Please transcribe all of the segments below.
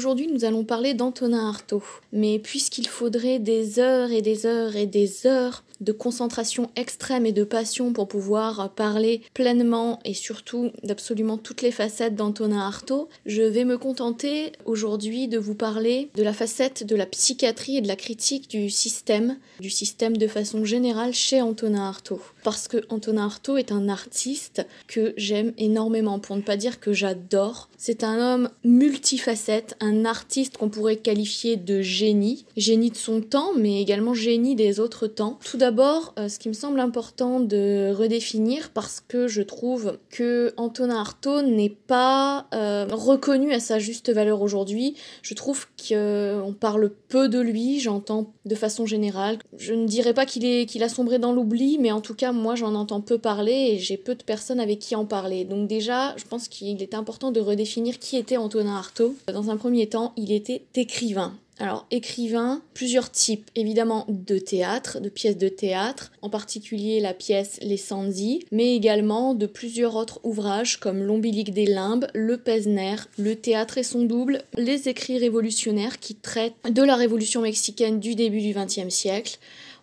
Aujourd'hui, nous allons parler d'Antonin Artaud. Mais puisqu'il faudrait des heures et des heures et des heures de concentration extrême et de passion pour pouvoir parler pleinement et surtout d'absolument toutes les facettes d'Antonin Artaud, je vais me contenter aujourd'hui de vous parler de la facette de la psychiatrie et de la critique du système, du système de façon générale chez Antonin Artaud. Parce que Antonin Artaud est un artiste que j'aime énormément, pour ne pas dire que j'adore. C'est un homme multifacette, artiste qu'on pourrait qualifier de génie, génie de son temps, mais également génie des autres temps. Tout d'abord, euh, ce qui me semble important de redéfinir, parce que je trouve que Antonin Artaud n'est pas euh, reconnu à sa juste valeur aujourd'hui. Je trouve qu'on parle peu de lui, j'entends de façon générale. Je ne dirais pas qu'il est qu'il a sombré dans l'oubli, mais en tout cas moi j'en entends peu parler et j'ai peu de personnes avec qui en parler. Donc déjà, je pense qu'il est important de redéfinir qui était Antonin Artaud. Dans un premier temps, il était écrivain. Alors, écrivain, plusieurs types, évidemment de théâtre, de pièces de théâtre, en particulier la pièce Les Sandy, mais également de plusieurs autres ouvrages comme L'ombilique des limbes, Le Pesner, Le théâtre et son double, les écrits révolutionnaires qui traitent de la révolution mexicaine du début du XXe siècle,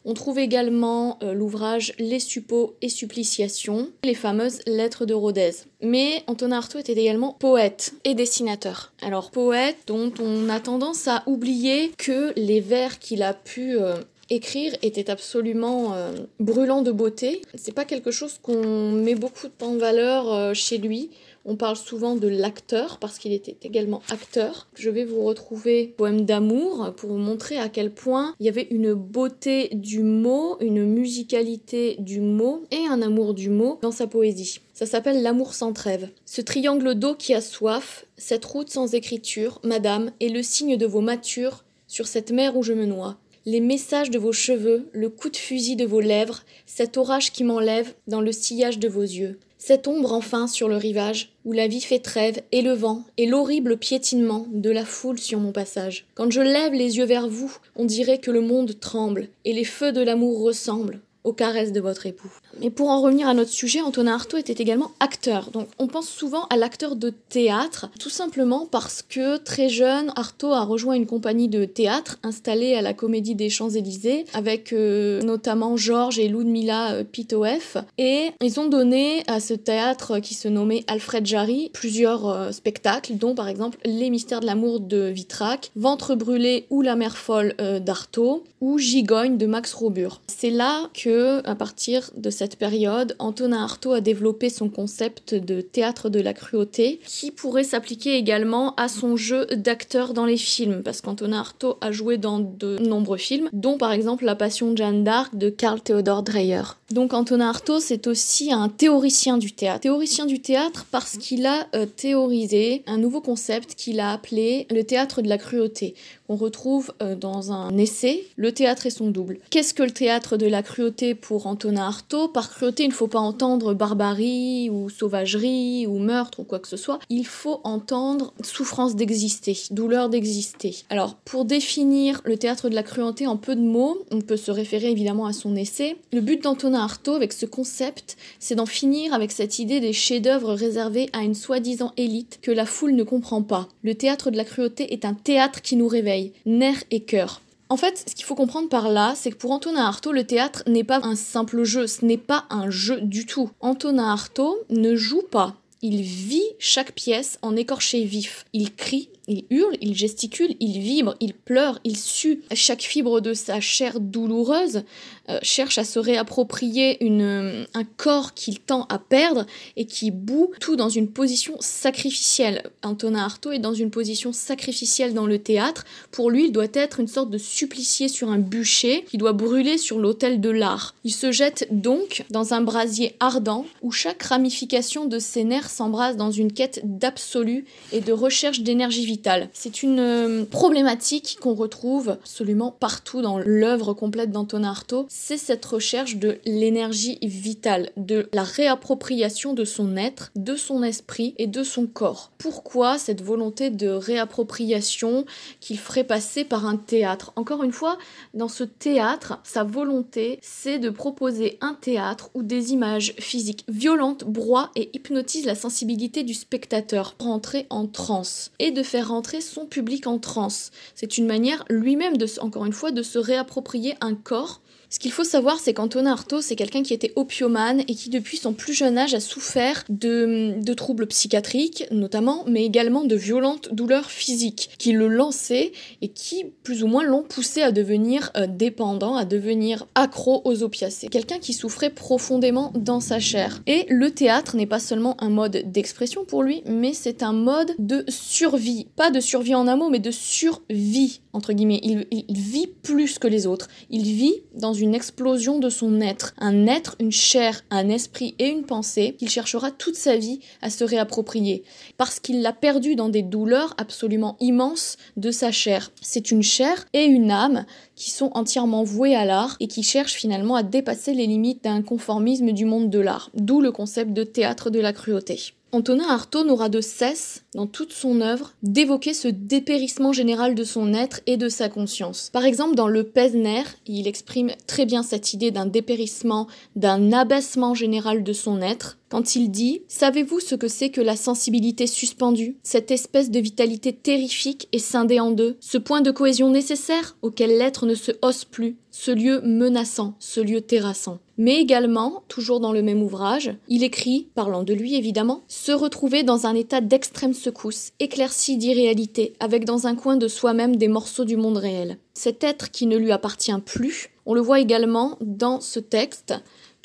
on trouve également euh, l'ouvrage Les suppôts et suppliciations, les fameuses lettres de Rodez. Mais Antonin Artaud était également poète et dessinateur. Alors poète dont on a tendance à oublier que les vers qu'il a pu euh, écrire étaient absolument euh, brûlants de beauté. C'est pas quelque chose qu'on met beaucoup en valeur chez lui. On parle souvent de l'acteur parce qu'il était également acteur. Je vais vous retrouver Poème d'amour pour vous montrer à quel point il y avait une beauté du mot, une musicalité du mot et un amour du mot dans sa poésie. Ça s'appelle L'amour sans trêve. Ce triangle d'eau qui a soif, cette route sans écriture, madame, est le signe de vos matures sur cette mer où je me noie. Les messages de vos cheveux, le coup de fusil de vos lèvres, cet orage qui m'enlève dans le sillage de vos yeux. Cette ombre enfin sur le rivage, où la vie fait trêve, et le vent, et l'horrible piétinement de la foule sur mon passage. Quand je lève les yeux vers vous, on dirait que le monde tremble, et les feux de l'amour ressemblent aux caresses de votre époux. Mais pour en revenir à notre sujet, Antonin Artaud était également acteur. Donc on pense souvent à l'acteur de théâtre, tout simplement parce que très jeune, Artaud a rejoint une compagnie de théâtre installée à la Comédie des Champs-Élysées, avec euh, notamment Georges et Ludmila euh, Pitoef. Et ils ont donné à ce théâtre qui se nommait Alfred Jarry plusieurs euh, spectacles, dont par exemple Les Mystères de l'amour de Vitrac, Ventre brûlé ou La mer folle d'Artaud, ou Gigogne de Max Robur. C'est là que à partir de cette période, Antonin Artaud a développé son concept de théâtre de la cruauté, qui pourrait s'appliquer également à son jeu d'acteur dans les films, parce qu'Antonin Artaud a joué dans de nombreux films, dont par exemple La Passion de Jeanne d'Arc de Karl Theodor Dreyer. Donc Antonin Artaud, c'est aussi un théoricien du théâtre. Théoricien du théâtre parce qu'il a euh, théorisé un nouveau concept qu'il a appelé le théâtre de la cruauté. On retrouve euh, dans un essai Le théâtre et son double. Qu'est-ce que le théâtre de la cruauté pour Antonin Artaud? Par cruauté, il ne faut pas entendre barbarie ou sauvagerie ou meurtre ou quoi que ce soit. Il faut entendre souffrance d'exister, douleur d'exister. Alors, pour définir le théâtre de la cruauté en peu de mots, on peut se référer évidemment à son essai. Le but d'Antonin Artaud avec ce concept, c'est d'en finir avec cette idée des chefs-d'œuvre réservés à une soi-disant élite que la foule ne comprend pas. Le théâtre de la cruauté est un théâtre qui nous réveille nerfs et cœur. En fait, ce qu'il faut comprendre par là, c'est que pour Antonin Artaud, le théâtre n'est pas un simple jeu, ce n'est pas un jeu du tout. Antonin Artaud ne joue pas, il vit chaque pièce en écorché vif. Il crie, il hurle, il gesticule, il vibre, il pleure, il sue. Chaque fibre de sa chair douloureuse euh, cherche à se réapproprier une, un corps qu'il tend à perdre et qui bout tout dans une position sacrificielle. Antonin Artaud est dans une position sacrificielle dans le théâtre. Pour lui, il doit être une sorte de supplicié sur un bûcher qui doit brûler sur l'autel de l'art. Il se jette donc dans un brasier ardent où chaque ramification de ses nerfs s'embrase dans une quête d'absolu et de recherche d'énergie vitale c'est une euh, problématique qu'on retrouve absolument partout dans l'œuvre complète d'Antonin Artaud. C'est cette recherche de l'énergie vitale, de la réappropriation de son être, de son esprit et de son corps. Pourquoi cette volonté de réappropriation qu'il ferait passer par un théâtre? Encore une fois, dans ce théâtre, sa volonté, c'est de proposer un théâtre où des images physiques violentes broient et hypnotisent la sensibilité du spectateur pour entrer en transe et de faire rentrer son public en transe. C'est une manière lui-même, encore une fois, de se réapproprier un corps ce qu'il faut savoir, c'est qu'Antonin Artaud, c'est quelqu'un qui était opiomane et qui, depuis son plus jeune âge, a souffert de, de, troubles psychiatriques, notamment, mais également de violentes douleurs physiques qui le lançaient et qui, plus ou moins, l'ont poussé à devenir euh, dépendant, à devenir accro aux opiacés. Quelqu'un qui souffrait profondément dans sa chair. Et le théâtre n'est pas seulement un mode d'expression pour lui, mais c'est un mode de survie. Pas de survie en un mot, mais de survie, entre guillemets. Il, il vit plus que les autres. Il vit dans une explosion de son être, un être, une chair, un esprit et une pensée qu'il cherchera toute sa vie à se réapproprier, parce qu'il l'a perdu dans des douleurs absolument immenses de sa chair. C'est une chair et une âme qui sont entièrement vouées à l'art et qui cherchent finalement à dépasser les limites d'un conformisme du monde de l'art, d'où le concept de théâtre de la cruauté. Antonin Artaud n'aura de cesse, dans toute son œuvre, d'évoquer ce dépérissement général de son être et de sa conscience. Par exemple, dans Le Pesner, il exprime très bien cette idée d'un dépérissement, d'un abaissement général de son être, quand il dit Savez-vous ce que c'est que la sensibilité suspendue? Cette espèce de vitalité terrifique et scindée en deux, ce point de cohésion nécessaire auquel l'être ne se hausse plus, ce lieu menaçant, ce lieu terrassant. Mais également, toujours dans le même ouvrage, il écrit, parlant de lui évidemment, se retrouver dans un état d'extrême secousse, éclairci d'irréalité, avec dans un coin de soi-même des morceaux du monde réel. Cet être qui ne lui appartient plus, on le voit également dans ce texte,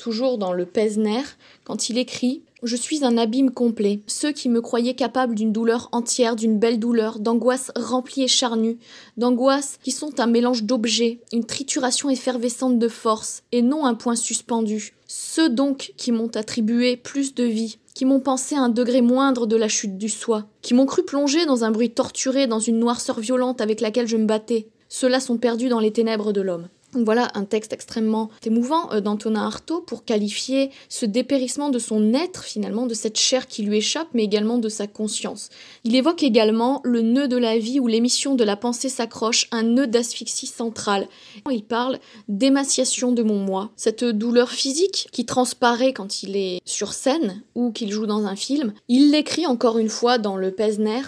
toujours dans le Pesner, quand il écrit je suis un abîme complet. Ceux qui me croyaient capable d'une douleur entière, d'une belle douleur, d'angoisse remplie et charnue, d'angoisse qui sont un mélange d'objets, une trituration effervescente de force, et non un point suspendu. Ceux donc qui m'ont attribué plus de vie, qui m'ont pensé un degré moindre de la chute du soi, qui m'ont cru plonger dans un bruit torturé, dans une noirceur violente avec laquelle je me battais, ceux-là sont perdus dans les ténèbres de l'homme. Voilà un texte extrêmement émouvant euh, d'Antonin Artaud pour qualifier ce dépérissement de son être finalement, de cette chair qui lui échappe, mais également de sa conscience. Il évoque également le nœud de la vie où l'émission de la pensée s'accroche, un nœud d'asphyxie centrale. Il parle d'émaciation de mon moi, cette douleur physique qui transparaît quand il est sur scène ou qu'il joue dans un film. Il l'écrit encore une fois dans le Pesner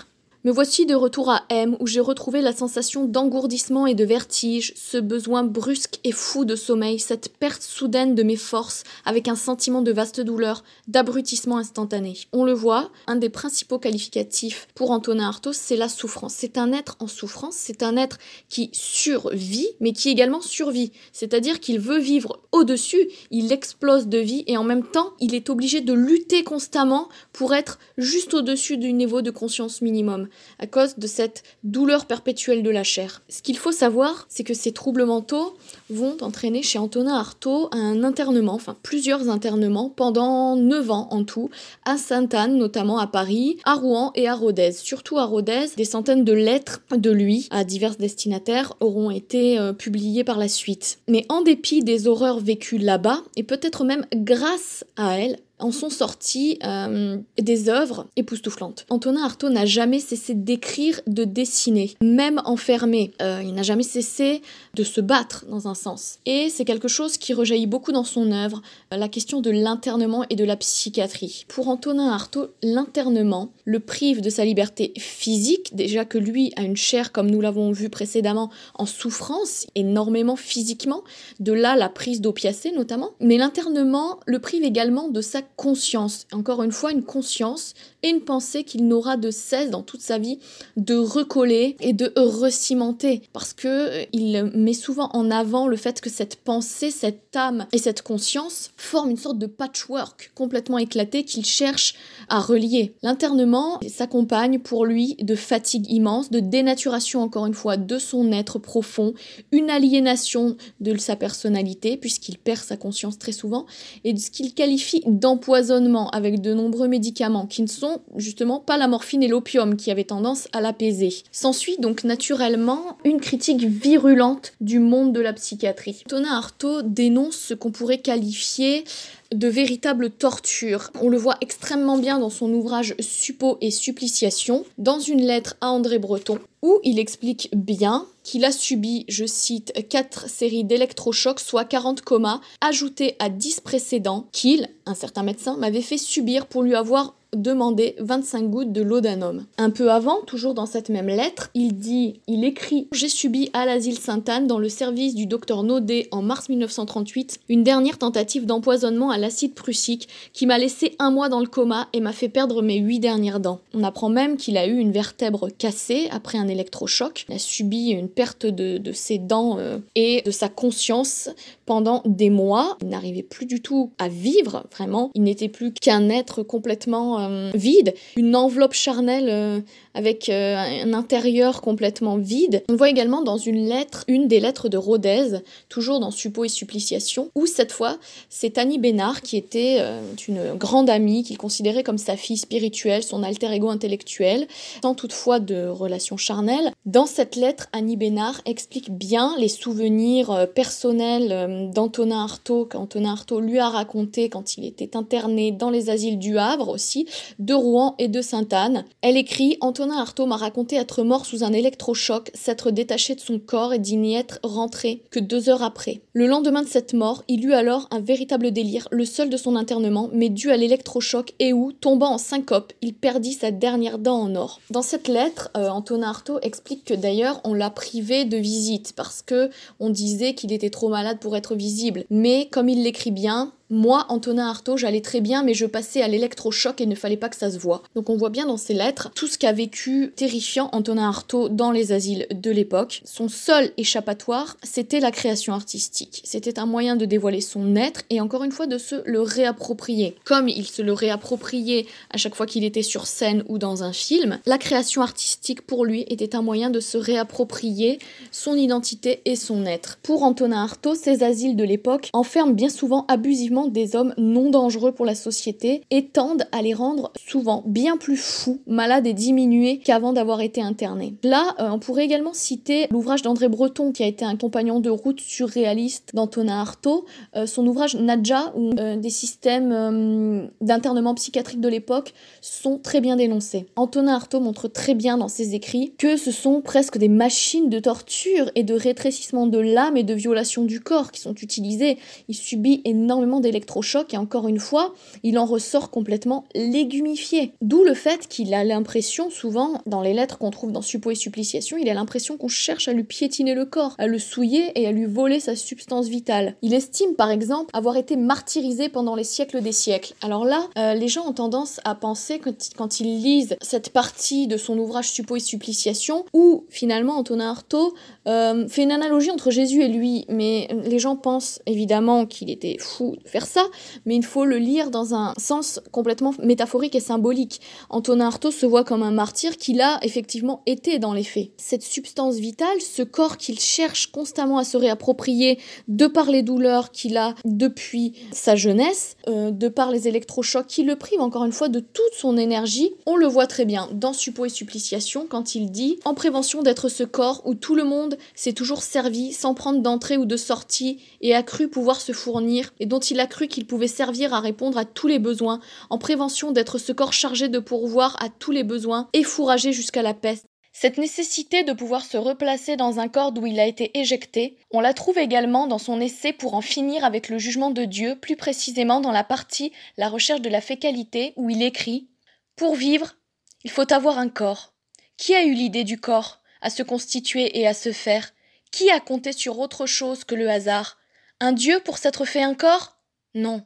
me voici de retour à M, où j'ai retrouvé la sensation d'engourdissement et de vertige, ce besoin brusque et fou de sommeil, cette perte soudaine de mes forces, avec un sentiment de vaste douleur, d'abrutissement instantané. On le voit, un des principaux qualificatifs pour Antonin Artaud, c'est la souffrance. C'est un être en souffrance, c'est un être qui survit, mais qui également survit. C'est-à-dire qu'il veut vivre au-dessus, il explose de vie, et en même temps, il est obligé de lutter constamment pour être juste au-dessus du niveau de conscience minimum à cause de cette douleur perpétuelle de la chair. Ce qu'il faut savoir, c'est que ces troubles mentaux vont entraîner chez Antonin Artaud un internement, enfin plusieurs internements pendant 9 ans en tout, à Sainte-Anne, notamment à Paris, à Rouen et à Rodez. Surtout à Rodez, des centaines de lettres de lui à divers destinataires auront été euh, publiées par la suite. Mais en dépit des horreurs vécues là-bas, et peut-être même grâce à elles, en sont sorties euh, des œuvres époustouflantes. Antonin Artaud n'a jamais cessé d'écrire, de dessiner, même enfermé. Euh, il n'a jamais cessé de se battre dans un sens. Et c'est quelque chose qui rejaillit beaucoup dans son œuvre, euh, la question de l'internement et de la psychiatrie. Pour Antonin Artaud, l'internement le prive de sa liberté physique, déjà que lui a une chair, comme nous l'avons vu précédemment, en souffrance, énormément physiquement, de là la prise d'opiacés notamment, mais l'internement le prive également de sa conscience. Encore une fois, une conscience et une pensée qu'il n'aura de cesse dans toute sa vie de recoller et de recimenter. Parce que euh, il met souvent en avant le fait que cette pensée, cette âme et cette conscience forment une sorte de patchwork complètement éclaté qu'il cherche à relier. L'internement s'accompagne pour lui de fatigue immense, de dénaturation encore une fois de son être profond, une aliénation de sa personnalité puisqu'il perd sa conscience très souvent et de ce qu'il qualifie d'empoisonnement avec de nombreux médicaments qui ne sont justement pas la morphine et l'opium qui avaient tendance à l'apaiser. S'ensuit donc naturellement une critique virulente du monde de la psychiatrie. Tonin Artaud dénonce ce qu'on pourrait qualifier de véritable torture. On le voit extrêmement bien dans son ouvrage Suppos et Suppliciation, dans une lettre à André Breton, où il explique bien qu'il a subi, je cite, 4 séries d'électrochocs, soit 40 comas, ajoutés à 10 précédents, qu'il, un certain médecin, m'avait fait subir pour lui avoir demander 25 gouttes de laudanum. Un peu avant, toujours dans cette même lettre, il dit, il écrit J'ai subi à l'asile Sainte-Anne, dans le service du docteur Naudet en mars 1938, une dernière tentative d'empoisonnement à l'acide prussique qui m'a laissé un mois dans le coma et m'a fait perdre mes huit dernières dents. On apprend même qu'il a eu une vertèbre cassée après un électrochoc. Il a subi une perte de, ses dents euh, et de sa conscience pendant des mois. Il n'arrivait plus du tout à vivre, vraiment. Il n'était plus qu'un être complètement euh, vide, une enveloppe charnelle euh, avec euh, un intérieur complètement vide. On voit également dans une lettre, une des lettres de Rodez, toujours dans Suppo et Suppliciation, où cette fois, c'est Annie Bénard qui était une grande amie, qu'il considérait comme sa fille spirituelle, son alter ego intellectuel, sans toutefois de relation charnelle. Dans cette lettre, Annie Bénard explique bien les souvenirs personnels d'Antonin Artaud, qu'Antonin Artaud lui a raconté quand il était interné dans les asiles du Havre aussi, de Rouen et de Sainte-Anne. Elle écrit Antonin Artaud m'a raconté être mort sous un électrochoc, s'être détaché de son corps et d'y n'y être rentré que deux heures après. Le lendemain de cette mort, il eut alors un véritable délire, le seul de son internement, mais dû à l'électrochoc et où, tombant en syncope, il perdit sa dernière dent en or. Dans cette lettre, euh, Antonin Artaud explique que d'ailleurs on l'a privé de visite parce que on disait qu'il était trop malade pour être visible. Mais comme il l'écrit bien, moi, Antonin Artaud, j'allais très bien, mais je passais à l'électrochoc et il ne fallait pas que ça se voit. Donc on voit bien dans ses lettres tout ce qu'a vécu terrifiant Antonin Artaud dans les asiles de l'époque. Son seul échappatoire, c'était la création artistique. C'était un moyen de dévoiler son être et encore une fois de se le réapproprier. Comme il se le réappropriait à chaque fois qu'il était sur scène ou dans un film, la création artistique pour lui était un moyen de se réapproprier son identité et son être. Pour Antonin Artaud, ces asiles de l'époque enferment bien souvent abusivement des hommes non dangereux pour la société et tendent à les rendre souvent bien plus fous, malades et diminués qu'avant d'avoir été internés. Là, euh, on pourrait également citer l'ouvrage d'André Breton qui a été un compagnon de route surréaliste d'Antonin Artaud, euh, son ouvrage Nadja où euh, des systèmes d'internement psychiatrique de l'époque sont très bien dénoncés. Antonin Artaud montre très bien dans ses écrits que ce sont presque des machines de torture et de rétrécissement de l'âme et de violation du corps qui sont utilisées. Il subit énormément d'électrochoc et encore une fois, il en ressort complètement légumifié. D'où le fait qu'il a l'impression, souvent, dans les lettres qu'on trouve dans Suppo et Suppliciation, il a l'impression qu'on cherche à lui piétiner le corps, à le souiller et à lui voler sa substance vitale. Il estime par exemple avoir été martyrisé pendant les siècles des siècles. Alors là, euh, les gens ont tendance à penser quand ils lisent cette partie de son ouvrage Suppo et Suppliciation, où finalement Antonin Artaud euh, fait une analogie entre Jésus et lui, mais les gens pensent évidemment qu'il était fou ça, mais il faut le lire dans un sens complètement métaphorique et symbolique. Antonin Artaud se voit comme un martyr qu'il a effectivement été dans les faits. Cette substance vitale, ce corps qu'il cherche constamment à se réapproprier de par les douleurs qu'il a depuis sa jeunesse, euh, de par les électrochocs qui le privent encore une fois de toute son énergie, on le voit très bien dans Suppo et Suppliciation quand il dit en prévention d'être ce corps où tout le monde s'est toujours servi sans prendre d'entrée ou de sortie et a cru pouvoir se fournir et dont il il a cru qu'il pouvait servir à répondre à tous les besoins, en prévention d'être ce corps chargé de pourvoir à tous les besoins et fourragé jusqu'à la peste. Cette nécessité de pouvoir se replacer dans un corps d'où il a été éjecté, on la trouve également dans son essai pour en finir avec le jugement de Dieu, plus précisément dans la partie La recherche de la fécalité, où il écrit Pour vivre, il faut avoir un corps. Qui a eu l'idée du corps, à se constituer et à se faire? Qui a compté sur autre chose que le hasard? Un Dieu pour s'être fait un corps? Non.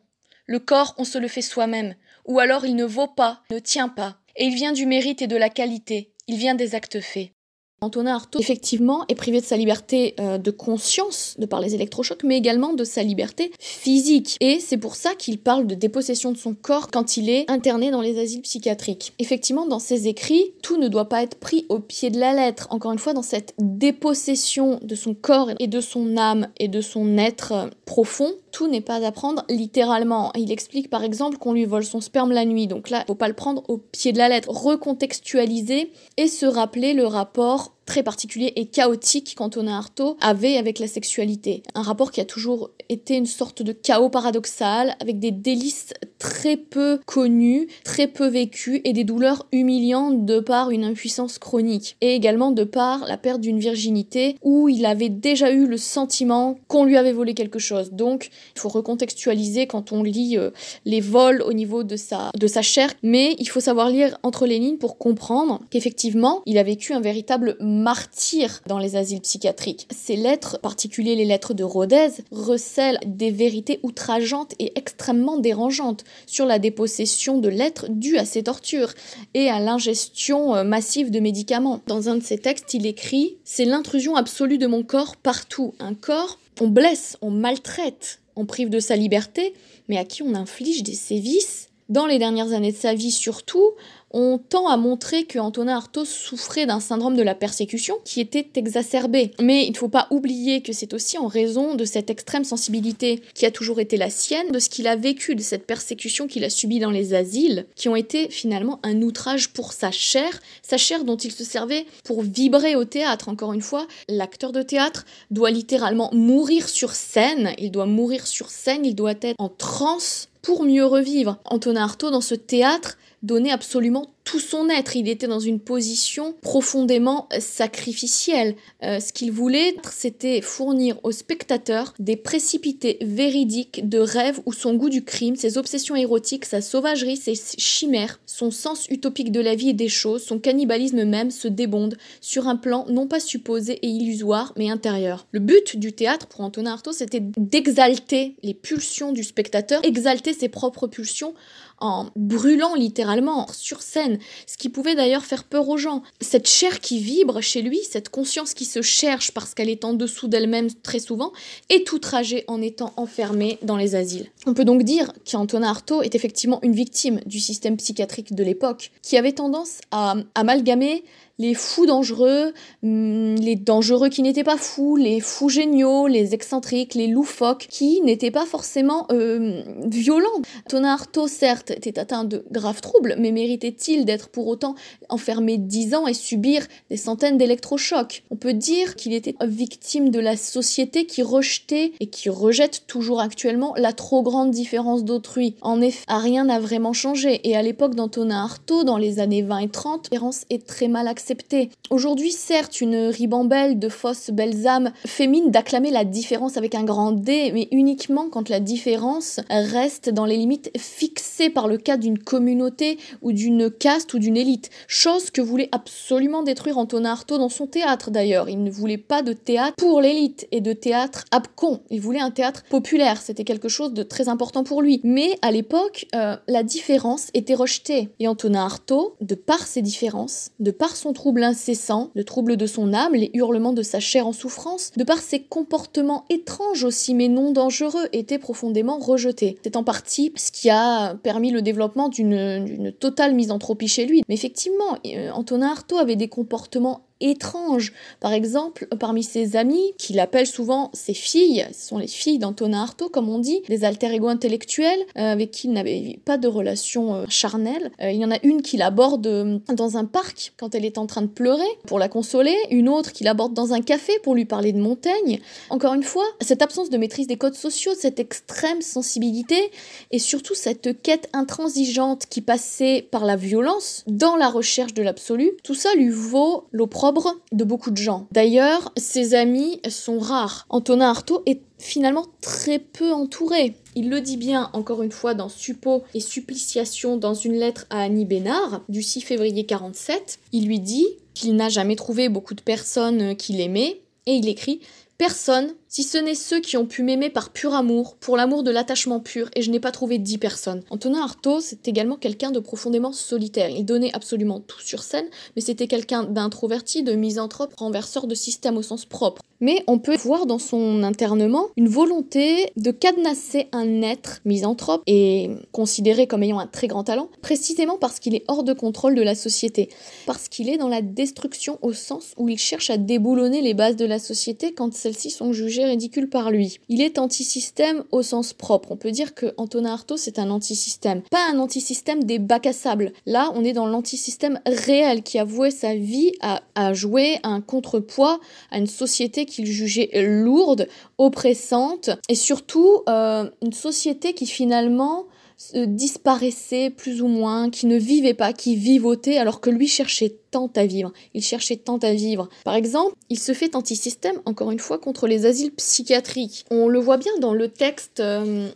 Le corps, on se le fait soi-même, ou alors il ne vaut pas, ne tient pas, et il vient du mérite et de la qualité, il vient des actes faits. Antonin Artaud, effectivement, est privé de sa liberté euh, de conscience de par les électrochocs, mais également de sa liberté physique. Et c'est pour ça qu'il parle de dépossession de son corps quand il est interné dans les asiles psychiatriques. Effectivement, dans ses écrits, tout ne doit pas être pris au pied de la lettre. Encore une fois, dans cette dépossession de son corps et de son âme et de son être euh, profond, tout n'est pas à prendre littéralement. Il explique par exemple qu'on lui vole son sperme la nuit, donc là, il faut pas le prendre au pied de la lettre. Recontextualiser et se rappeler le rapport très particulier et chaotique qu'Antonin Artaud avait avec la sexualité. Un rapport qui a toujours été une sorte de chaos paradoxal, avec des délices très peu connus, très peu vécus et des douleurs humiliantes de par une impuissance chronique. Et également de par la perte d'une virginité où il avait déjà eu le sentiment qu'on lui avait volé quelque chose. Donc, il faut recontextualiser quand on lit euh, les vols au niveau de sa, de sa chair, mais il faut savoir lire entre les lignes pour comprendre qu'effectivement, il a vécu un véritable martyr dans les asiles psychiatriques. Ces lettres, en particulier les lettres de Rodez, recèlent des vérités outrageantes et extrêmement dérangeantes sur la dépossession de lettres dues à ces tortures et à l'ingestion euh, massive de médicaments. Dans un de ses textes, il écrit C'est l'intrusion absolue de mon corps partout. Un corps, on blesse, on maltraite, on prive de sa liberté, mais à qui on inflige des sévices? Dans les dernières années de sa vie surtout, on tend à montrer que Antonin Artaud souffrait d'un syndrome de la persécution qui était exacerbé. Mais il ne faut pas oublier que c'est aussi en raison de cette extrême sensibilité qui a toujours été la sienne, de ce qu'il a vécu, de cette persécution qu'il a subie dans les asiles, qui ont été finalement un outrage pour sa chair, sa chair dont il se servait pour vibrer au théâtre. Encore une fois, l'acteur de théâtre doit littéralement mourir sur scène, il doit mourir sur scène, il doit être en transe pour mieux revivre. Antonin Artaud, dans ce théâtre, donnait absolument tout son être. Il était dans une position profondément sacrificielle. Euh, ce qu'il voulait, c'était fournir au spectateur des précipités véridiques de rêves où son goût du crime, ses obsessions érotiques, sa sauvagerie, ses chimères, son sens utopique de la vie et des choses, son cannibalisme même se débonde sur un plan non pas supposé et illusoire, mais intérieur. Le but du théâtre pour Antonin Artaud, c'était d'exalter les pulsions du spectateur, exalter ses propres pulsions en brûlant littéralement sur scène, ce qui pouvait d'ailleurs faire peur aux gens. Cette chair qui vibre chez lui, cette conscience qui se cherche parce qu'elle est en dessous d'elle-même très souvent, est outragée en étant enfermée dans les asiles. On peut donc dire qu'Antonin Artaud est effectivement une victime du système psychiatrique de l'époque, qui avait tendance à amalgamer les fous dangereux, hmm, les dangereux qui n'étaient pas fous, les fous géniaux, les excentriques, les loufoques, qui n'étaient pas forcément euh, violents. Tonin Artaud, certes, était atteint de graves troubles, mais méritait-il d'être pour autant enfermé dix ans et subir des centaines d'électrochocs? On peut dire qu'il était victime de la société qui rejetait et qui rejette toujours actuellement la trop grande différence d'autrui. En effet, rien n'a vraiment changé, et à l'époque d'Antonin Artaud, dans les années 20 et 30, la différence est très mal acceptée Aujourd'hui, certes, une ribambelle de fausses belles âmes fémines d'acclamer la différence avec un grand D, mais uniquement quand la différence reste dans les limites fixées par le cas d'une communauté ou d'une caste ou d'une élite. Chose que voulait absolument détruire Antonin Artaud dans son théâtre d'ailleurs. Il ne voulait pas de théâtre pour l'élite et de théâtre abcon. Il voulait un théâtre populaire. C'était quelque chose de très important pour lui. Mais à l'époque, euh, la différence était rejetée. Et Antonin Artaud, de par ses différences, de par son trouble incessant, le trouble de son âme, les hurlements de sa chair en souffrance, de par ses comportements étranges aussi mais non dangereux, étaient profondément rejetés. C'est en partie ce qui a permis le développement d'une totale misanthropie chez lui. Mais effectivement, euh, Antonin Artaud avait des comportements étrange. Par exemple, parmi ses amis, qu'il appelle souvent ses filles, ce sont les filles d'Antonin Artaud, comme on dit, des alter ego intellectuels, euh, avec qui il n'avait pas de relation euh, charnelle. Euh, il y en a une qu'il aborde dans un parc quand elle est en train de pleurer pour la consoler, une autre qu'il aborde dans un café pour lui parler de Montaigne. Encore une fois, cette absence de maîtrise des codes sociaux, cette extrême sensibilité et surtout cette quête intransigeante qui passait par la violence dans la recherche de l'absolu, tout ça lui vaut l'opprobre de beaucoup de gens. D'ailleurs, ses amis sont rares. Antonin Artaud est finalement très peu entouré. Il le dit bien encore une fois dans Suppos et Suppliciation dans une lettre à Annie Bénard du 6 février 47. Il lui dit qu'il n'a jamais trouvé beaucoup de personnes qu'il aimait et il écrit Personne, si ce n'est ceux qui ont pu m'aimer par pur amour, pour l'amour de l'attachement pur, et je n'ai pas trouvé dix personnes. Antonin Artaud, c'est également quelqu'un de profondément solitaire. Il donnait absolument tout sur scène, mais c'était quelqu'un d'introverti, de misanthrope, renverseur de système au sens propre. Mais on peut voir dans son internement une volonté de cadenasser un être misanthrope et considéré comme ayant un très grand talent, précisément parce qu'il est hors de contrôle de la société, parce qu'il est dans la destruction au sens où il cherche à déboulonner les bases de la société quand celles-ci sont jugées ridicule par lui. Il est anti-système au sens propre. On peut dire que Antonin Artaud, c'est un anti-système. Pas un anti-système des bacs à sable. Là, on est dans l'anti-système réel qui a voué sa vie à, à jouer un contrepoids à une société qu'il jugeait lourde, oppressante, et surtout euh, une société qui finalement disparaissait plus ou moins, qui ne vivait pas, qui vivotait alors que lui cherchait tant à vivre. Il cherchait tant à vivre. Par exemple, il se fait anti-système, encore une fois, contre les asiles psychiatriques. On le voit bien dans le texte euh,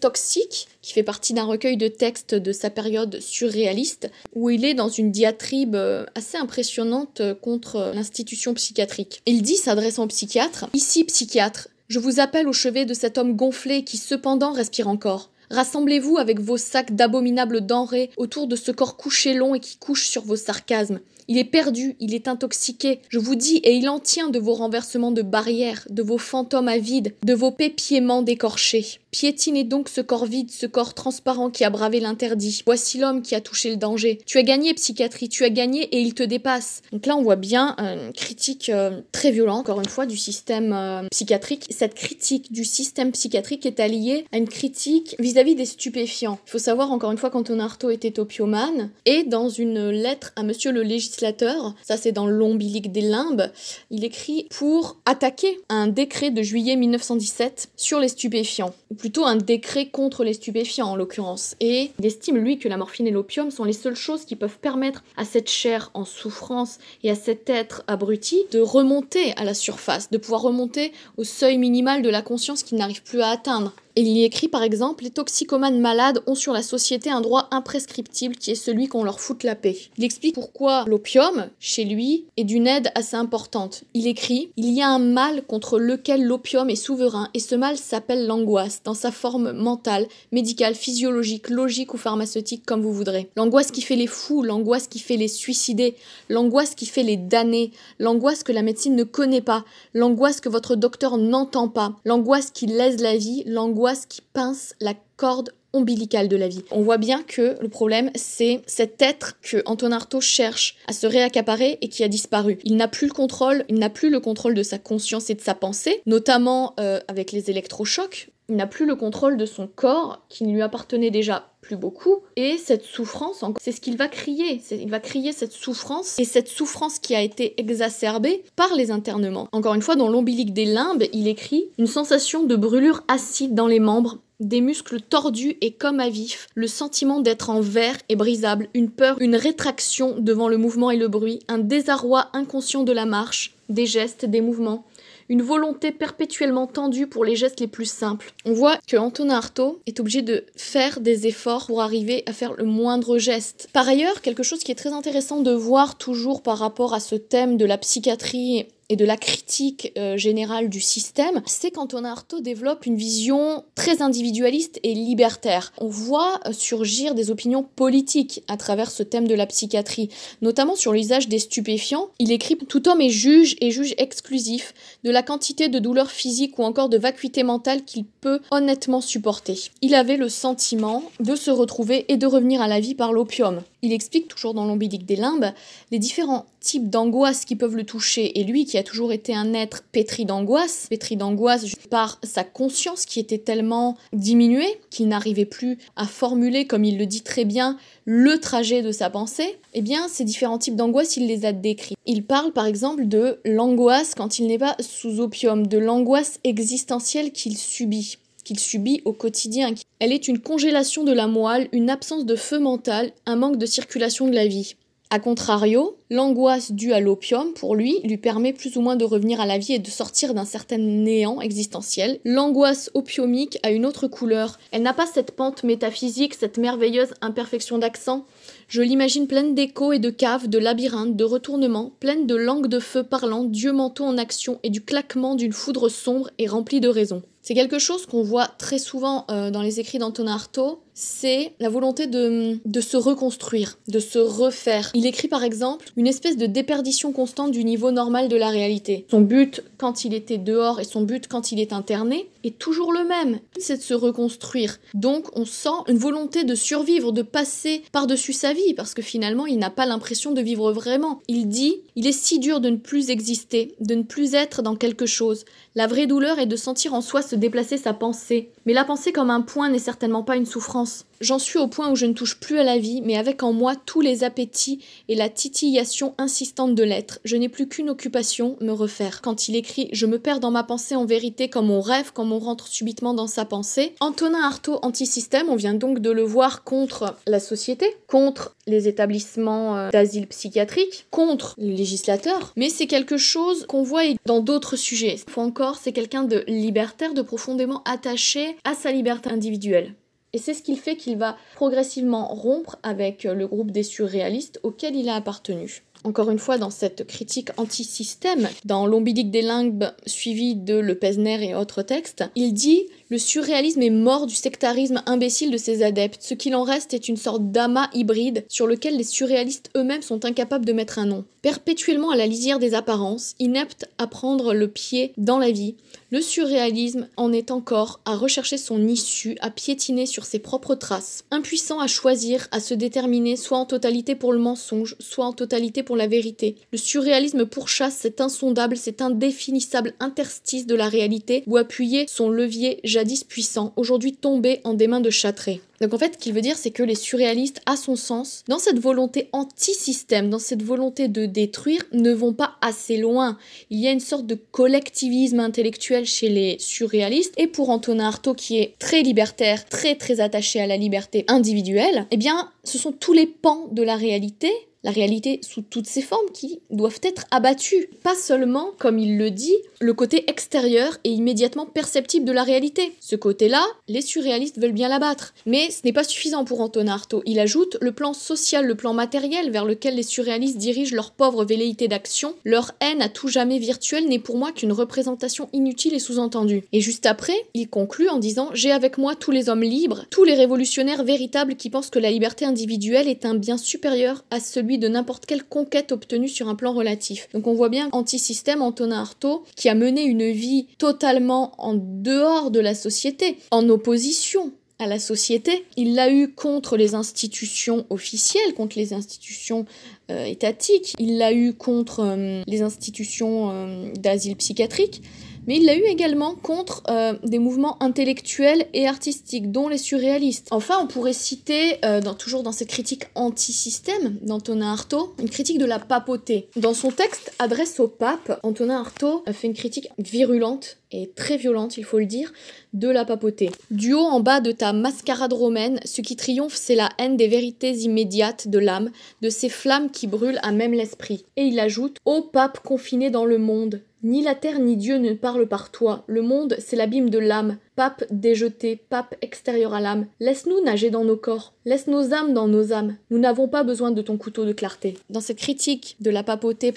toxique, qui fait partie d'un recueil de textes de sa période surréaliste, où il est dans une diatribe euh, assez impressionnante contre l'institution psychiatrique. Il dit, s'adressant au psychiatre, Ici, psychiatre, je vous appelle au chevet de cet homme gonflé qui cependant respire encore. Rassemblez-vous avec vos sacs d'abominables denrées autour de ce corps couché long et qui couche sur vos sarcasmes. Il est perdu, il est intoxiqué, je vous dis, et il en tient de vos renversements de barrières, de vos fantômes avides, de vos pépiements décorchés. Piétinez donc ce corps vide, ce corps transparent qui a bravé l'interdit. Voici l'homme qui a touché le danger. Tu as gagné, psychiatrie, tu as gagné et il te dépasse. Donc là, on voit bien une critique euh, très violente, encore une fois, du système euh, psychiatrique. Cette critique du système psychiatrique est alliée à une critique vis-à-vis des stupéfiants. Il faut savoir, encore une fois, qu'Antonin Artaud était opiomane et dans une lettre à monsieur le législateur, ça c'est dans l'ombilique des limbes, il écrit pour attaquer un décret de juillet 1917 sur les stupéfiants plutôt un décret contre les stupéfiants en l'occurrence. Et il estime, lui, que la morphine et l'opium sont les seules choses qui peuvent permettre à cette chair en souffrance et à cet être abruti de remonter à la surface, de pouvoir remonter au seuil minimal de la conscience qu'il n'arrive plus à atteindre. Il y écrit par exemple Les toxicomanes malades ont sur la société un droit imprescriptible qui est celui qu'on leur foute la paix. Il explique pourquoi l'opium, chez lui, est d'une aide assez importante. Il écrit Il y a un mal contre lequel l'opium est souverain, et ce mal s'appelle l'angoisse, dans sa forme mentale, médicale, physiologique, logique ou pharmaceutique, comme vous voudrez. L'angoisse qui fait les fous, l'angoisse qui fait les suicider, l'angoisse qui fait les damner, l'angoisse que la médecine ne connaît pas, l'angoisse que votre docteur n'entend pas, l'angoisse qui lèse la vie, l'angoisse qui pince la corde ombilicale de la vie. On voit bien que le problème, c'est cet être que Antonin Artaud cherche à se réaccaparer et qui a disparu. Il n'a plus le contrôle, il n'a plus le contrôle de sa conscience et de sa pensée, notamment euh, avec les électrochocs. Il n'a plus le contrôle de son corps qui ne lui appartenait déjà plus beaucoup. Et cette souffrance, c'est ce qu'il va crier. Il va crier cette souffrance et cette souffrance qui a été exacerbée par les internements. Encore une fois, dans l'ombilique des limbes, il écrit une sensation de brûlure acide dans les membres des muscles tordus et comme à vif, le sentiment d'être en verre et brisable, une peur, une rétraction devant le mouvement et le bruit, un désarroi inconscient de la marche, des gestes, des mouvements, une volonté perpétuellement tendue pour les gestes les plus simples. On voit que Antonin Artaud est obligé de faire des efforts pour arriver à faire le moindre geste. Par ailleurs, quelque chose qui est très intéressant de voir toujours par rapport à ce thème de la psychiatrie et de la critique euh, générale du système, c'est qu'Antonin Artaud développe une vision très individualiste et libertaire. On voit euh, surgir des opinions politiques à travers ce thème de la psychiatrie, notamment sur l'usage des stupéfiants. Il écrit Tout homme est juge et juge exclusif de la quantité de douleur physique ou encore de vacuité mentale qu'il peut honnêtement supporter. Il avait le sentiment de se retrouver et de revenir à la vie par l'opium. Il explique toujours dans l'ombilique des limbes les différents types d'angoisse qui peuvent le toucher et lui qui a toujours été un être pétri d'angoisse, pétri d'angoisse par sa conscience qui était tellement diminuée qu'il n'arrivait plus à formuler comme il le dit très bien le trajet de sa pensée, eh bien ces différents types d'angoisse il les a décrits. Il parle par exemple de l'angoisse quand il n'est pas sous opium, de l'angoisse existentielle qu'il subit qu'il subit au quotidien. Elle est une congélation de la moelle, une absence de feu mental, un manque de circulation de la vie. A contrario, l'angoisse due à l'opium, pour lui, lui permet plus ou moins de revenir à la vie et de sortir d'un certain néant existentiel. L'angoisse opiomique a une autre couleur. Elle n'a pas cette pente métaphysique, cette merveilleuse imperfection d'accent. Je l'imagine pleine d'échos et de caves, de labyrinthes, de retournements, pleine de langues de feu parlant, dieu manteau en action et du claquement d'une foudre sombre et remplie de raison. C'est quelque chose qu'on voit très souvent euh, dans les écrits d'Antonin Artaud, c'est la volonté de, de se reconstruire, de se refaire. Il écrit par exemple une espèce de déperdition constante du niveau normal de la réalité. Son but quand il était dehors et son but quand il est interné est toujours le même, c'est de se reconstruire. Donc on sent une volonté de survivre, de passer par-dessus sa vie, parce que finalement il n'a pas l'impression de vivre vraiment. Il dit, il est si dur de ne plus exister, de ne plus être dans quelque chose. La vraie douleur est de sentir en soi se déplacer sa pensée. Mais la pensée comme un point n'est certainement pas une souffrance. J'en suis au point où je ne touche plus à la vie, mais avec en moi tous les appétits et la titillation insistante de l'être. Je n'ai plus qu'une occupation, me refaire. Quand il écrit Je me perds dans ma pensée en vérité comme on rêve, comme on rentre subitement dans sa pensée. Antonin Artaud, anti-système, on vient donc de le voir contre la société, contre les établissements euh, d'asile psychiatrique, contre le législateur, mais c'est quelque chose qu'on voit dans d'autres sujets. Faut encore, c'est quelqu'un de libertaire, de profondément attaché à sa liberté individuelle. Et c'est ce qu'il fait qu'il va progressivement rompre avec le groupe des surréalistes auquel il a appartenu. Encore une fois, dans cette critique anti-système, dans L'ombilique des limbes suivi de Le Pesner et autres textes, il dit Le surréalisme est mort du sectarisme imbécile de ses adeptes. Ce qu'il en reste est une sorte d'amas hybride sur lequel les surréalistes eux-mêmes sont incapables de mettre un nom. Perpétuellement à la lisière des apparences, ineptes à prendre le pied dans la vie, le surréalisme en est encore à rechercher son issue, à piétiner sur ses propres traces, impuissant à choisir, à se déterminer soit en totalité pour le mensonge, soit en totalité pour la vérité. Le surréalisme pourchasse cet insondable, cet indéfinissable interstice de la réalité où appuyer son levier jadis puissant, aujourd'hui tombé en des mains de châtrés. Donc en fait, ce qu'il veut dire, c'est que les surréalistes, à son sens, dans cette volonté anti-système, dans cette volonté de détruire, ne vont pas assez loin. Il y a une sorte de collectivisme intellectuel chez les surréalistes. Et pour Antonin Artaud, qui est très libertaire, très très attaché à la liberté individuelle, eh bien, ce sont tous les pans de la réalité la réalité sous toutes ses formes qui doivent être abattues. Pas seulement, comme il le dit, le côté extérieur et immédiatement perceptible de la réalité. Ce côté-là, les surréalistes veulent bien l'abattre. Mais ce n'est pas suffisant pour Antonin Artaud. Il ajoute le plan social, le plan matériel vers lequel les surréalistes dirigent leur pauvre velléité d'action, leur haine à tout jamais virtuelle n'est pour moi qu'une représentation inutile et sous-entendue. Et juste après, il conclut en disant J'ai avec moi tous les hommes libres, tous les révolutionnaires véritables qui pensent que la liberté individuelle est un bien supérieur à celui de n'importe quelle conquête obtenue sur un plan relatif. Donc on voit bien anti-système Antonin Artaud qui a mené une vie totalement en dehors de la société, en opposition à la société. Il l'a eu contre les institutions officielles, contre les institutions euh, étatiques, il l'a eu contre euh, les institutions euh, d'asile psychiatrique mais il l'a eu également contre euh, des mouvements intellectuels et artistiques, dont les surréalistes. Enfin, on pourrait citer, euh, toujours dans cette critique anti-système d'Antonin Artaud, une critique de la papauté. Dans son texte Adresse au pape, Antonin Artaud fait une critique virulente et très violente, il faut le dire, de la papauté. Du haut en bas de ta mascarade romaine, ce qui triomphe, c'est la haine des vérités immédiates de l'âme, de ces flammes qui brûlent à même l'esprit. Et il ajoute Ô pape confiné dans le monde, ni la terre ni Dieu ne parlent par toi. Le monde, c'est l'abîme de l'âme. Pape déjeté, pape extérieur à l'âme. Laisse-nous nager dans nos corps. Laisse nos âmes dans nos âmes. Nous n'avons pas besoin de ton couteau de clarté. Dans cette critique de la papauté,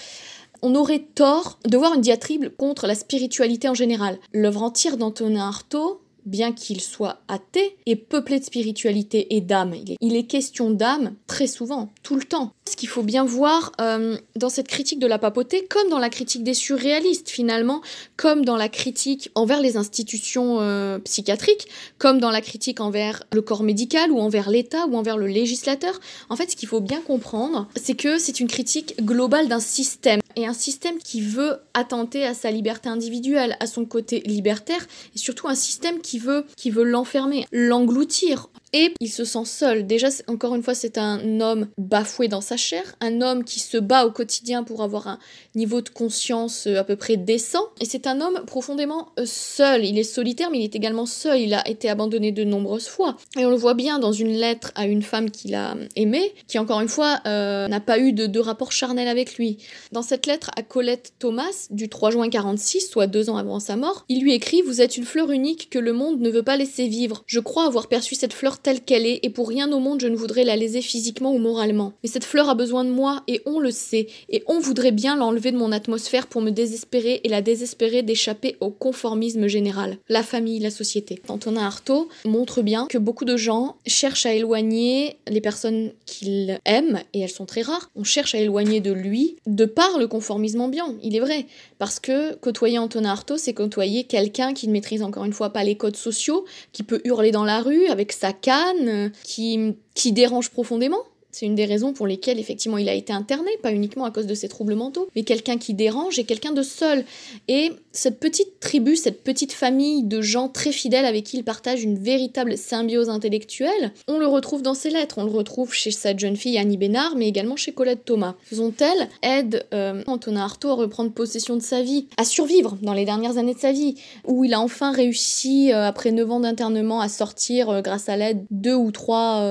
on aurait tort de voir une diatribe contre la spiritualité en général. L'œuvre entière d'Antonin Artaud bien qu'il soit athée, est peuplé de spiritualité et d'âme. Il, est question d'âme très souvent, tout le temps. Ce qu'il faut bien voir euh, dans cette critique de la papauté, comme dans la critique des surréalistes finalement, comme dans la critique envers les institutions euh, psychiatriques, comme dans la critique envers le corps médical ou envers l'État ou envers le législateur, en fait ce qu'il faut bien comprendre, c'est que c'est une critique globale d'un système et un système qui veut attenter à sa liberté individuelle, à son côté libertaire, et surtout un système qui veut, l'enfermer, l'engloutir. Et il se sent seul. Déjà, encore une fois, c'est un homme bafoué dans sa chair, un homme qui se bat au quotidien pour avoir un niveau de conscience euh, à peu près décent. Et c'est un homme profondément euh, seul. Il est solitaire, mais il est également seul. Il a été abandonné de nombreuses fois. Et on le voit bien dans une lettre à une femme qu'il a aimée, qui encore une fois euh, n'a pas eu de, de rapport charnel avec lui. Dans cette lettre à Colette Thomas, du 3 juin 46, soit deux ans avant sa mort, il lui écrit Vous êtes une fleur unique que le monde ne veut pas laisser vivre. Je crois avoir perçu cette fleur telle qu'elle est et pour rien au monde je ne voudrais la léser physiquement ou moralement. Mais cette fleur a besoin de moi et on le sait et on voudrait bien l'enlever de mon atmosphère pour me désespérer et la désespérer d'échapper au conformisme général. La famille, la société. Antonin Artaud montre bien que beaucoup de gens cherchent à éloigner les personnes qu'ils aiment et elles sont très rares. On cherche à éloigner de lui de par le conformisme ambiant, il est vrai. Parce que côtoyer Antonin Artaud, c'est côtoyer quelqu'un qui ne maîtrise encore une fois pas les codes sociaux, qui peut hurler dans la rue avec sa canne, qui, qui dérange profondément. C'est une des raisons pour lesquelles effectivement il a été interné, pas uniquement à cause de ses troubles mentaux, mais quelqu'un qui dérange et quelqu'un de seul. Et cette petite tribu, cette petite famille de gens très fidèles avec qui il partage une véritable symbiose intellectuelle, on le retrouve dans ses lettres, on le retrouve chez cette jeune fille Annie Bénard, mais également chez Colette Thomas. Faisons-elles aide euh, Antonin Artaud à reprendre possession de sa vie, à survivre dans les dernières années de sa vie, où il a enfin réussi, euh, après 9 ans d'internement, à sortir euh, grâce à l'aide deux ou trois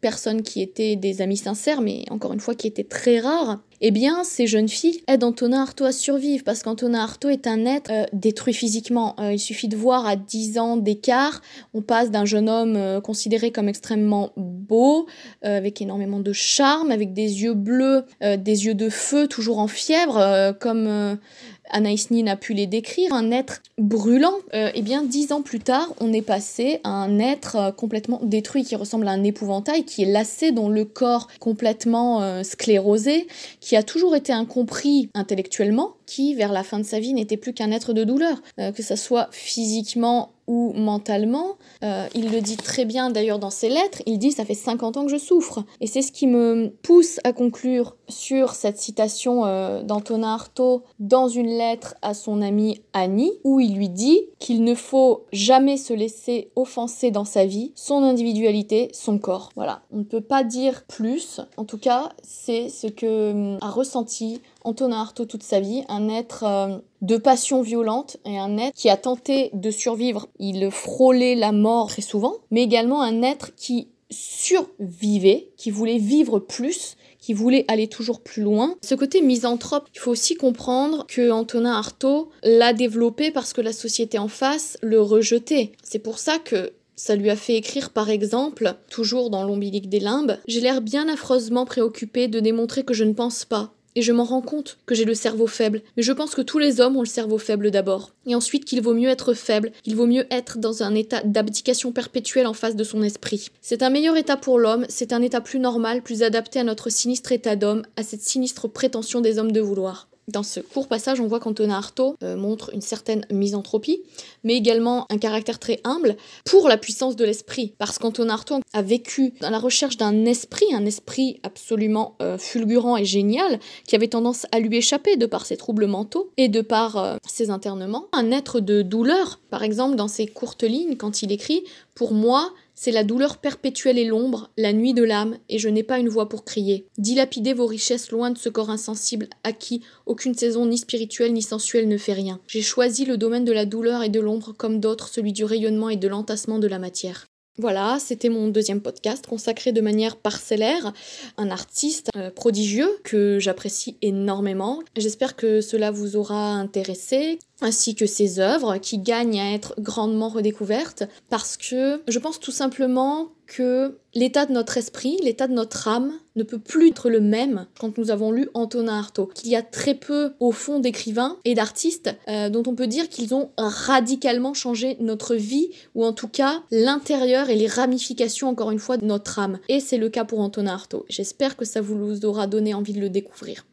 personnes qui étaient des amis sincères, mais encore une fois qui étaient très rares, eh bien, ces jeunes filles aident Antonin Artaud à survivre parce qu'Antonin Artaud est un être euh, détruit physiquement. Euh, il suffit de voir à 10 ans d'écart, on passe d'un jeune homme euh, considéré comme extrêmement beau, avec énormément de charme, avec des yeux bleus, des yeux de feu, toujours en fièvre, comme Anaïs Nin a pu les décrire, un être brûlant, et eh bien dix ans plus tard, on est passé à un être complètement détruit qui ressemble à un épouvantail, qui est lassé, dont le corps complètement sclérosé, qui a toujours été incompris intellectuellement, qui, vers la fin de sa vie, n'était plus qu'un être de douleur, euh, que ça soit physiquement ou mentalement. Euh, il le dit très bien d'ailleurs dans ses lettres, il dit ça fait 50 ans que je souffre. Et c'est ce qui me pousse à conclure sur cette citation euh, d'Antonin Artaud dans une lettre à son amie Annie, où il lui dit qu'il ne faut jamais se laisser offenser dans sa vie son individualité, son corps. Voilà, on ne peut pas dire plus. En tout cas, c'est ce que hum, a ressenti Antonin Artaud toute sa vie, un être euh, de passion violente et un être qui a tenté de survivre. Il frôlait la mort très souvent, mais également un être qui survivait, qui voulait vivre plus, qui voulait aller toujours plus loin. Ce côté misanthrope, il faut aussi comprendre que Antonin Artaud l'a développé parce que la société en face le rejetait. C'est pour ça que ça lui a fait écrire par exemple, toujours dans l'ombilique des limbes, J'ai l'air bien affreusement préoccupé de démontrer que je ne pense pas, et je m'en rends compte que j'ai le cerveau faible, mais je pense que tous les hommes ont le cerveau faible d'abord, et ensuite qu'il vaut mieux être faible, il vaut mieux être dans un état d'abdication perpétuelle en face de son esprit. C'est un meilleur état pour l'homme, c'est un état plus normal, plus adapté à notre sinistre état d'homme, à cette sinistre prétention des hommes de vouloir. Dans ce court passage, on voit qu'Antonin Artaud euh, montre une certaine misanthropie, mais également un caractère très humble pour la puissance de l'esprit. Parce qu'Antonin Artaud a vécu dans la recherche d'un esprit, un esprit absolument euh, fulgurant et génial, qui avait tendance à lui échapper de par ses troubles mentaux et de par euh, ses internements. Un être de douleur, par exemple, dans ses courtes lignes, quand il écrit Pour moi, c'est la douleur perpétuelle et l'ombre, la nuit de l'âme, et je n'ai pas une voix pour crier. Dilapidez vos richesses loin de ce corps insensible à qui aucune saison ni spirituelle ni sensuelle ne fait rien. J'ai choisi le domaine de la douleur et de l'ombre comme d'autres, celui du rayonnement et de l'entassement de la matière. Voilà, c'était mon deuxième podcast consacré de manière parcellaire un artiste euh, prodigieux que j'apprécie énormément. J'espère que cela vous aura intéressé ainsi que ses œuvres qui gagnent à être grandement redécouvertes parce que je pense tout simplement que l'état de notre esprit, l'état de notre âme ne peut plus être le même quand nous avons lu Antonin Artaud. Qu'il y a très peu au fond d'écrivains et d'artistes euh, dont on peut dire qu'ils ont radicalement changé notre vie ou en tout cas l'intérieur et les ramifications encore une fois de notre âme. Et c'est le cas pour Antonin Artaud. J'espère que ça vous aura donné envie de le découvrir.